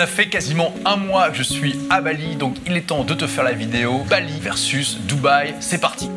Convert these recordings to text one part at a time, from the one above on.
Ça fait quasiment un mois que je suis à Bali, donc il est temps de te faire la vidéo Bali versus Dubaï. C'est parti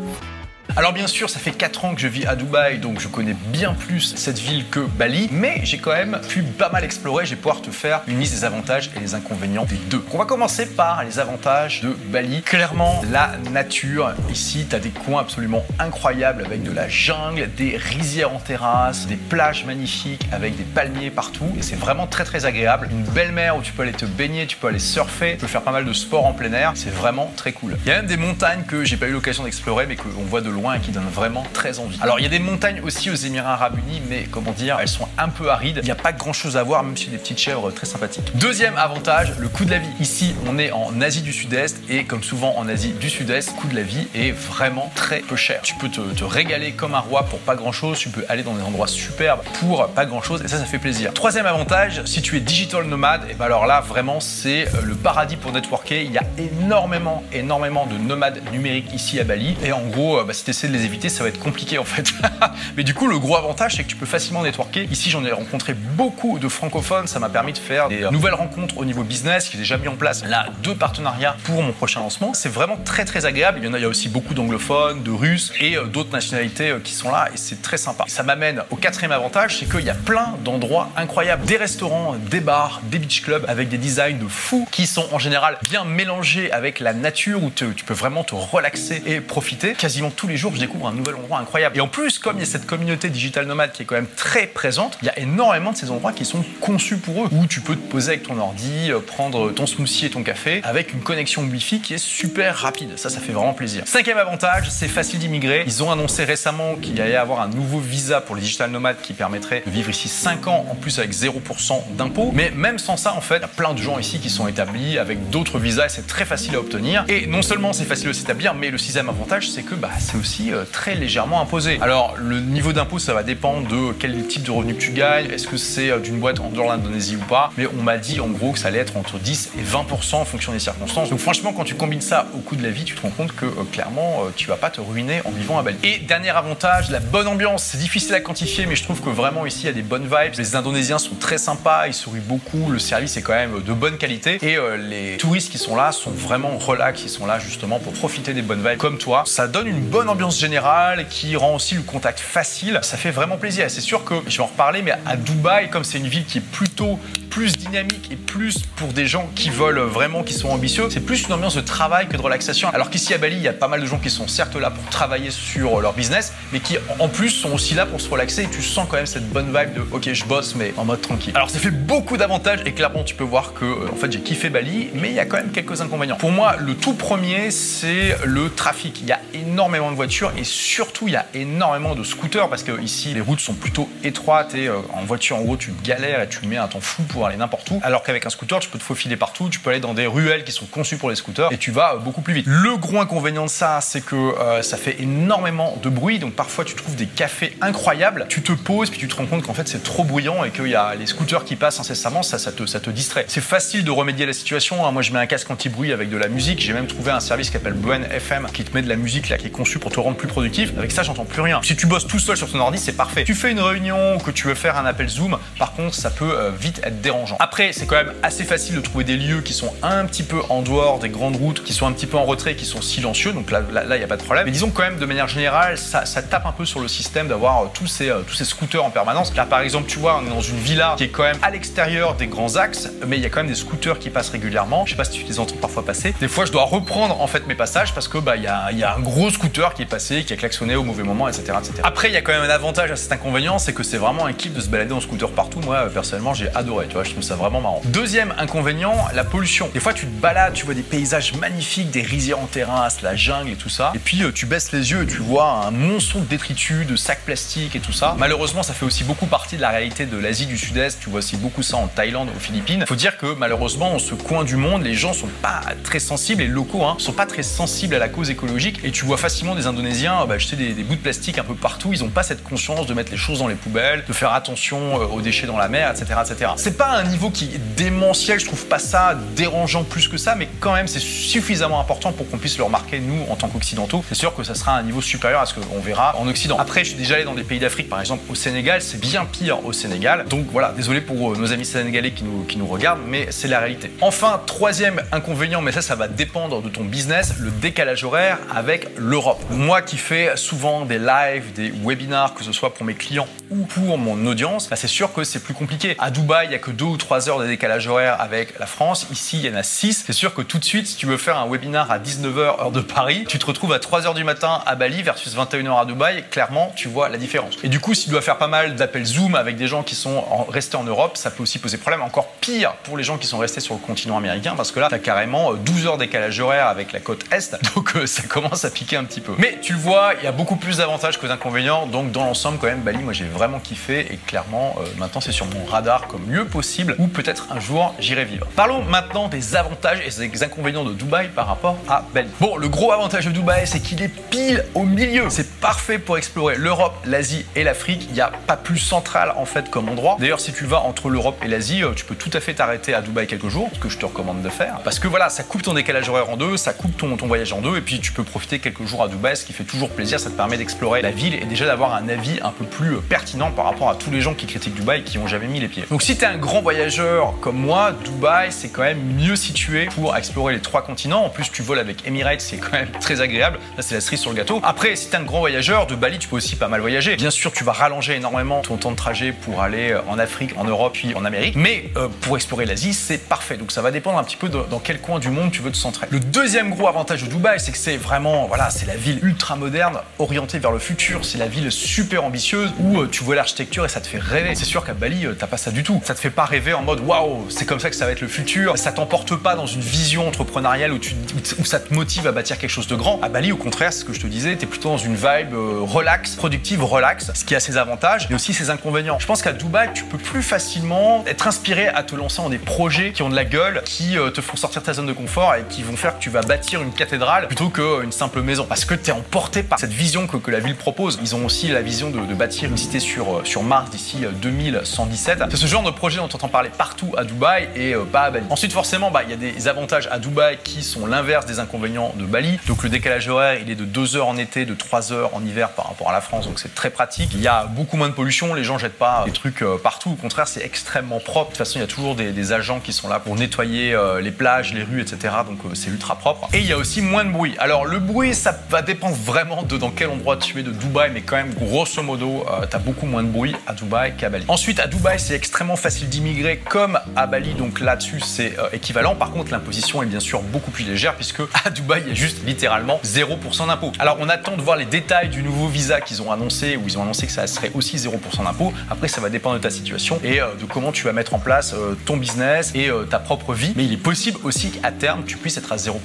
alors bien sûr, ça fait 4 ans que je vis à Dubaï, donc je connais bien plus cette ville que Bali, mais j'ai quand même pu pas mal explorer, je vais pouvoir te faire une liste des avantages et des inconvénients des deux. On va commencer par les avantages de Bali. Clairement, la nature, ici, tu des coins absolument incroyables avec de la jungle, des rizières en terrasse, des plages magnifiques avec des palmiers partout, et c'est vraiment très très agréable. Une belle mer où tu peux aller te baigner, tu peux aller surfer, tu peux faire pas mal de sport en plein air, c'est vraiment très cool. Il y a même des montagnes que j'ai pas eu l'occasion d'explorer, mais qu'on voit de loin et qui donne vraiment très envie. Alors il y a des montagnes aussi aux Émirats Arabes Unis, mais comment dire, elles sont un peu arides. Il n'y a pas grand chose à voir, même si des petites chèvres très sympathiques. Deuxième avantage, le coût de la vie. Ici, on est en Asie du Sud-Est et comme souvent en Asie du Sud-Est, le coût de la vie est vraiment très peu cher. Tu peux te, régaler comme un roi pour pas grand chose, tu peux aller dans des endroits superbes pour pas grand chose et ça, ça fait plaisir. Troisième avantage, si tu es digital nomade, et ben alors là, vraiment, c'est euh, le paradis pour networker. Il y a énormément, énormément de nomades numériques ici à Bali et en gros, euh, bah, si tu de les éviter, ça va être compliqué en fait. Mais du coup, le gros avantage, c'est que tu peux facilement networker. Ici, j'en ai rencontré beaucoup de francophones. Ça m'a permis de faire des euh, nouvelles rencontres au niveau business. J'ai déjà mis en place là deux partenariats pour mon prochain lancement. C'est vraiment très très agréable. Il y en a, il y a aussi beaucoup d'anglophones, de russes et euh, d'autres nationalités euh, qui sont là et c'est très sympa. Ça m'amène au quatrième avantage, c'est qu'il y a plein d'endroits incroyables. Des restaurants, des bars, des beach clubs avec des designs de fous qui sont en général bien mélangés avec la nature où tu peux vraiment te relaxer et profiter. Quasiment tous les jours, je découvre un nouvel endroit incroyable. Et en plus, comme il y a cette communauté digital nomade qui est quand même très présente, il y a énormément de ces endroits qui sont conçus pour eux, où tu peux te poser avec ton ordi, euh, prendre ton smoothie et ton café avec une connexion Wi-Fi qui est super rapide. Ça, ça fait vraiment plaisir. Cinquième avantage, c'est facile d'immigrer. Ils ont annoncé récemment qu'il allait y avoir un nouveau visa pour les digital nomades qui permettrait de vivre ici 5 ans en plus avec 0% d'impôts. Mais même sans ça, en fait, il y a plein de gens ici qui sont établis avec d'autres visas et c'est très facile à obtenir. Et non seulement c'est facile de s'établir, mais le sixième avantage, c'est que bah, c'est euh, très légèrement imposé. Alors, le niveau d'impôt, ça va dépendre de quel type de revenu que tu gagnes. Est-ce que c'est euh, d'une boîte en dehors de l'Indonésie ou pas? Mais on m'a dit en gros que ça allait être entre 10 et 20% en fonction des circonstances. Donc, franchement, quand tu combines ça au coût de la vie, tu te rends compte que euh, clairement, tu vas pas te ruiner en vivant à Bali. Et dernier avantage, la bonne ambiance. C'est difficile à quantifier, mais je trouve que vraiment ici, il y a des bonnes vibes. Les Indonésiens sont très sympas, ils sourient beaucoup, le service est quand même de bonne qualité. Et les touristes qui sont là sont vraiment relax, ils sont là justement pour profiter des bonnes vibes comme toi. Ça donne une bonne ambiance générale qui rend aussi le contact facile. Ça fait vraiment plaisir. C'est sûr que je vais en reparler, mais à Dubaï, comme c'est une ville qui est plutôt plus dynamique et plus pour des gens qui veulent vraiment, qui sont ambitieux. C'est plus une ambiance de travail que de relaxation. Alors qu'ici à Bali, il y a pas mal de gens qui sont certes là pour travailler sur leur business, mais qui en plus sont aussi là pour se relaxer et tu sens quand même cette bonne vibe de ok, je bosse, mais en mode tranquille. Alors ça fait beaucoup d'avantages et clairement, tu peux voir que euh, en fait, j'ai kiffé Bali, mais il y a quand même quelques inconvénients. Pour moi, le tout premier, c'est le trafic. Il y a énormément de voitures et surtout, il y a énormément de scooters parce que ici, les routes sont plutôt étroites et euh, en voiture, en gros, tu galères et tu mets un temps fou pour aller n'importe où. Alors qu'avec un scooter, tu peux te faufiler partout, tu peux aller dans des ruelles qui sont conçues pour les scooters et tu vas euh, beaucoup plus vite. Le gros inconvénient de ça, c'est que euh, ça fait énormément de bruit. Donc parfois, tu trouves des cafés incroyables. Tu te poses puis tu te rends compte qu'en fait, c'est trop bruyant et qu'il y a les scooters qui passent incessamment. Ça, ça te, ça te distrait. C'est facile de remédier à la situation. Hein. Moi, je mets un casque anti-bruit avec de la musique. J'ai même trouvé un service qui s'appelle Bluen FM qui te met de la musique là, qui est conçu pour te rendre plus productif. Avec ça, j'entends plus rien. Si tu bosses tout seul sur ton ordi, c'est parfait. Tu fais une réunion ou que tu veux faire un appel Zoom, par contre, ça peut euh, vite être Après, c'est quand même assez facile de trouver des lieux qui sont un petit peu en dehors des grandes routes, qui sont un petit peu en retrait, qui sont silencieux. Donc là, il n'y a pas de problème. Mais disons quand même, de manière générale, ça, tape un peu sur le système d'avoir euh, tous ces, euh, tous ces scooters en permanence. Là, par exemple, tu vois, on est dans une villa qui est quand même à l'extérieur des grands axes, mais il y a quand même des scooters qui passent régulièrement. Je sais pas si tu les entends parfois passer. Des fois, je dois reprendre en fait mes passages parce que bah il y a, y a, un gros scooter qui est passé, qui a klaxonné au mauvais moment, etc., etc. Après, il y a quand même un avantage à cet inconvénient, c'est que c'est vraiment un kiff de se balader en scooter partout. Moi, personnellement, j'ai adoré. Tu vois, je trouve ça vraiment marrant. Deuxième inconvénient, la pollution. Des fois, tu te balades, tu vois des paysages magnifiques, des rizières en terrasse, la jungle et tout ça. Et puis, euh, tu baisses les yeux et tu vois un monceau de détritus, de sacs plastiques et tout ça. Malheureusement, ça fait aussi beaucoup partie de la réalité de l'Asie du Sud-Est. Tu vois aussi beaucoup ça en Thaïlande, aux Philippines. Faut dire que malheureusement, dans ce coin du monde, les gens sont pas très sensibles, les locaux hein, sont pas très sensibles à la cause écologique. Et tu vois facilement des Indonésiens bah, jeter des, des bouts de plastique un peu partout. Ils ont pas cette conscience de mettre les choses dans les poubelles, de faire attention euh, aux déchets dans la mer, etc., etc. C'est pas un niveau qui est démentiel, je trouve pas ça dérangeant plus que ça, mais quand même c'est suffisamment important pour qu'on puisse le remarquer nous en tant qu'occidentaux. C'est sûr que ça sera un niveau supérieur à ce qu'on verra en Occident. Après, je suis déjà allé dans des pays d'Afrique, par exemple au Sénégal, c'est bien pire au Sénégal. Donc voilà, désolé pour euh, nos amis sénégalais qui nous, qui nous regardent, mais c'est la réalité. Enfin, troisième inconvénient, mais ça, ça va dépendre de ton business, le décalage horaire avec l'Europe. Moi qui fais souvent des lives, des webinars, que ce soit pour mes clients ou pour mon audience, bah, c'est sûr que c'est plus compliqué. À Dubaï, il n'y a que deux ou trois heures de décalage horaire avec la France. Ici, il y en a 6. C'est sûr que tout de suite, si tu veux faire un webinar à 19h heure de Paris, tu te retrouves à 3h du matin à Bali versus 21h à Dubaï. Clairement, tu vois la différence. Et du coup, si tu dois faire pas mal d'appels Zoom avec des gens qui sont restés en Europe, ça peut aussi poser problème. Encore pire pour les gens qui sont restés sur le continent américain parce que là, tu as carrément 12 euh, heures décalage horaire avec la côte Est. Donc euh, ça commence à piquer un petit peu. Mais tu le vois, il y a beaucoup plus d'avantages que d'inconvénients. Donc dans l'ensemble, quand même, Bali, moi j'ai vraiment kiffé et clairement, euh, maintenant c'est sur mon radar comme lieu possible ou peut-être un jour j'irai vivre. Parlons maintenant des avantages et des inconvénients de Dubaï par rapport à Bali. Bon, le gros avantage de Dubaï, c'est qu'il est pile au milieu. C'est parfait pour explorer l'Europe, l'Asie et l'Afrique. Il n'y a pas plus central en fait comme endroit. D'ailleurs, si tu vas entre l'Europe et l'Asie, euh, tu peux tout à fait t'arrêter à Dubaï quelques jours, ce que je te recommande de faire. Parce que voilà, ça coupe ton décalage horaire en deux, ça coupe ton, ton voyage en deux, et puis tu peux profiter quelques jours à Dubaï, ce qui fait toujours plaisir. Ça te permet d'explorer la ville et déjà d'avoir un avis un peu plus euh, pertinent par rapport à tous les gens qui critiquent Dubaï et qui n'ont jamais mis les pieds. Donc si tu es un grand voyageur comme moi, Dubaï c'est quand même mieux situé pour explorer les trois continents. En plus, tu voles avec Emirates, c'est quand même très agréable. Là, c'est la cerise sur le gâteau. Après, si tu es un grand voyageur, de Bali, tu peux aussi pas mal voyager. Bien sûr, tu vas rallonger énormément ton temps de trajet pour aller euh, en Afrique, en Europe, puis en Amérique. Mais euh, pour explorer l'Asie, c'est parfait. Donc ça va dépendre un petit peu dans quel coin du monde tu veux te centrer. Le deuxième gros avantage de Dubaï, c'est que c'est vraiment, voilà, c'est la ville ultra moderne, orientée vers le futur. C'est la ville super ambitieuse où euh, tu vois l'architecture et ça te fait rêver. C'est sûr qu'à Bali, t'as pas ça du tout. Ça te fait pas rêver en mode waouh, c'est comme ça que ça va être le futur. Ça t'emporte pas dans une vision entrepreneuriale où, tu, où ça te motive à bâtir quelque chose de grand. À Bali, au contraire, ce que je te disais, tu es plutôt dans une vibe euh, relax, productive, relax, ce qui a ses avantages et aussi ses inconvénients. Je pense qu'à Dubaï, tu peux plus facilement être inspiré à te lancer dans des projets qui ont de la gueule, qui euh, te font sortir ta zone de confort et qui vont faire que tu vas bâtir une cathédrale plutôt qu'une simple maison. Parce que tu es emporté par cette vision que, que, la ville propose. Ils ont aussi la vision de, bâtir une cité sur, euh, sur Mars d'ici 2117. C'est ce genre de projet dont on entend parler partout à Dubaï et pas à Bali. Ensuite, forcément, bah, il y a des avantages à Dubaï qui sont l'inverse des inconvénients de Bali. Donc le décalage horaire, il est de 2 heures en été, de 3 heures en hiver par rapport à la France, donc c'est très pratique. Il y a beaucoup moins de pollution, les gens jettent pas des trucs euh, partout, au contraire c'est extrêmement propre. De toute façon, il y a toujours des, agents qui sont là pour nettoyer euh, les plages, les rues, etc. Donc euh, c'est ultra propre. Et il y a aussi moins de bruit. Alors le bruit, ça va dépendre vraiment de dans quel endroit tu es de Dubaï, mais quand même grosso modo, tu as beaucoup moins de bruit à Dubaï qu'à Bali. Ensuite, à Dubaï, c'est extrêmement facile d'immigrer comme à Bali, donc là-dessus c'est équivalent. Par contre, l'imposition est bien sûr beaucoup plus légère puisque à Dubaï, il y a juste littéralement 0% d'impôt. Alors on attend de voir les détails du nouveau visa qu'ils ont annoncé, où ils ont annoncé que ça serait aussi 0% d'impôt. Après, ça va dépendre de ta situation et euh, de comment tu vas mettre en place euh, ton business et euh, ta propre vie. Mais il est possible aussi qu'à terme, tu puisses être à 0%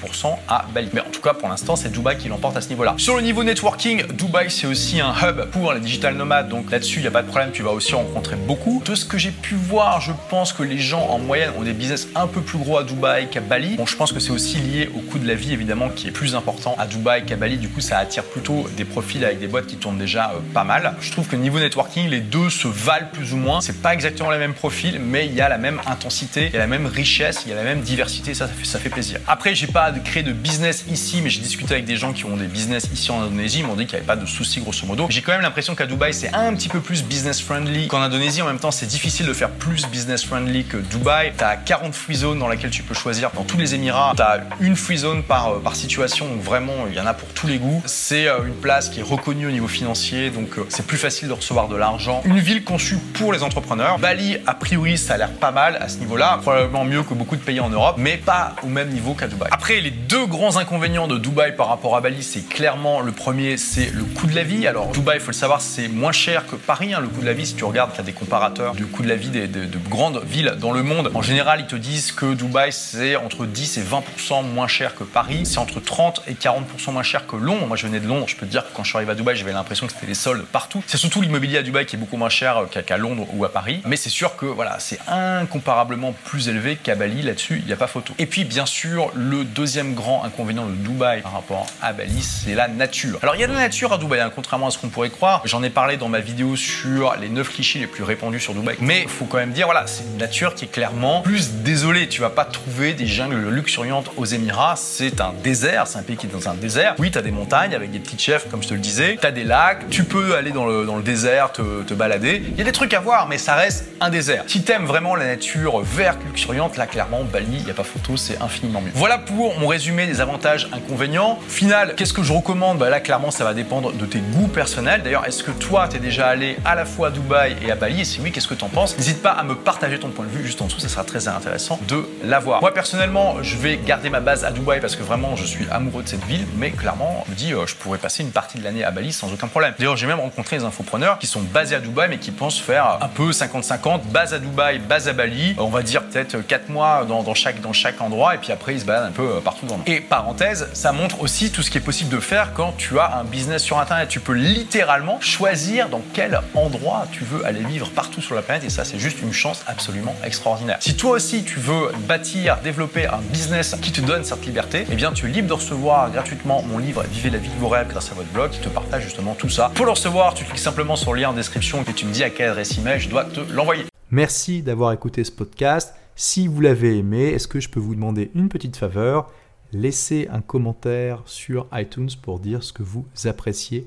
à Bali. Mais en tout cas, pour l'instant, c'est Dubaï qui l'emporte à ce niveau-là. Sur le niveau networking, Dubaï, c'est aussi un hub pour les digital nomades. Donc là-dessus, il n'y a pas de problème, tu vas aussi rencontrer beaucoup. De ce que j'ai pu voir, je pense que les gens en moyenne ont des business un peu plus gros à Dubaï qu'à Bali. Bon, je pense que c'est aussi lié au coût de la vie, évidemment, qui est plus important à Dubaï qu'à Bali. Du coup, ça attire plutôt des profils avec des boîtes qui tournent déjà euh, pas mal. Je trouve que niveau networking, les deux se valent plus ou moins. C'est pas exactement les mêmes profils, mais il y a la même intensité, il y a la même richesse, il y a la même diversité. Ça, ça fait, ça fait plaisir. Après, j'ai pas créé de business ici, mais j'ai discuté avec des gens qui ont des business ici en Indonésie. Ils m'ont dit qu'il n'y avait pas de soucis, grosso modo. J'ai quand même l'impression qu'à Dubaï, c'est un petit peu plus business friendly qu'en Indonésie. En même temps, c'est difficile de faire plus business friendly que Dubaï. Tu as 40 free zones dans lesquelles tu peux choisir. Dans tous les Émirats, tu as une free zone par, euh, par situation. Donc vraiment, il y en a pour tous les goûts. C'est euh, une place qui est reconnue au niveau financier, donc euh, c'est plus facile de recevoir de l'argent. Une ville conçue pour les entrepreneurs. Bali, a priori, ça a l'air pas mal à ce niveau-là, probablement mieux que beaucoup de pays en Europe, mais pas au même niveau qu'à Dubaï. Après, les deux grands inconvénients de Dubaï par rapport à Bali, c'est clairement le premier, c'est le coût de la vie. Alors Dubaï, il faut le savoir, c'est moins cher que Paris. Hein, le coût de la vie, si tu regardes, tu as des comparateurs du coût de la vie des, de, de grandes villes dans le monde. En général, ils te disent que Dubaï, c'est entre 10 et 20% moins cher que Paris. C'est entre 30 et 40% moins cher que Londres. Moi, je venais de Londres. Je peux dire que quand je suis arrivé à Dubaï, j'avais l'impression que c'était les soldes partout. C'est surtout l'immobilier à Dubaï qui est beaucoup moins cher qu'à Londres ou à Paris. Mais c'est sûr que voilà, c'est incomparablement plus élevé qu'à Bali. Là-dessus, il n'y a pas photo. Et puis, bien sûr, le deuxième grand inconvénient de Dubaï par rapport à Bali, c'est la nature. Alors, il y a de la nature à Dubaï, hein, contrairement à ce qu'on pourrait croire. J'en ai parlé dans ma vidéo sur les 9 clichés les plus répandus sur Dubaï. Mais faut quand même dire, voilà, c'est une nature qui est clairement plus désolée. Tu vas pas trouver des jungles luxuriantes aux Émirats. C'est un désert, c'est un pays qui est dans un désert. Oui, tu des montagnes avec des petits chefs, comme je te le disais. Tu as des lacs, tu peux aller dans le, désert, te, balader. Il y a des trucs à voir, mais ça reste un désert. Si t'aimes vraiment la nature verte, luxuriante, là, clairement, Bali, il n'y a pas photo, c'est infiniment mieux. Voilà pour mon résumé des avantages, inconvénients. Final, qu'est-ce que je recommande? Bah Là, clairement, ça va dépendre de tes goûts personnels. D'ailleurs, est-ce que toi, tu es déjà allé à la fois à Dubaï et à Bali? Et si oui, qu'est-ce que tu en penses? N'hésite pas à me partager ton point de vue juste en dessous, ça sera très intéressant de l'avoir. Moi, personnellement, je vais garder ma base à Dubaï parce que vraiment, je suis amoureux de cette ville, mais clairement, je me dis, euh, je pourrais passer une partie de l'année à Bali sans aucun problème. D'ailleurs, j'ai même rencontré des infopreneurs qui sont basés à Dubaï, mais qui pensent faire un peu 50-50, base à Dubaï, base à Bali. On va dire peut-être 4 mois dans, chaque, dans chaque endroit, et puis après, ils se baladent un peu euh, partout dans le monde. Et parenthèse, ça montre aussi tout ce qui est possible de faire quand tu as un business sur Internet. Tu peux littéralement choisir dans quel endroit tu veux aller vivre partout sur la planète, et ça, c'est juste une chance absolument extraordinaire. Si toi aussi, tu veux bâtir, développer un business qui te donne cette liberté, eh bien, tu es libre de recevoir gratuitement mon livre Vivez la vie de vos rêves grâce à votre blog qui te partage justement tout ça. Pour le recevoir, tu cliques simplement sur le lien en description et tu me dis à quelle adresse email je dois te l'envoyer. Merci d'avoir écouté ce podcast. Si vous l'avez aimé, est-ce que je peux vous demander une petite faveur? Laissez un commentaire sur iTunes pour dire ce que vous appréciez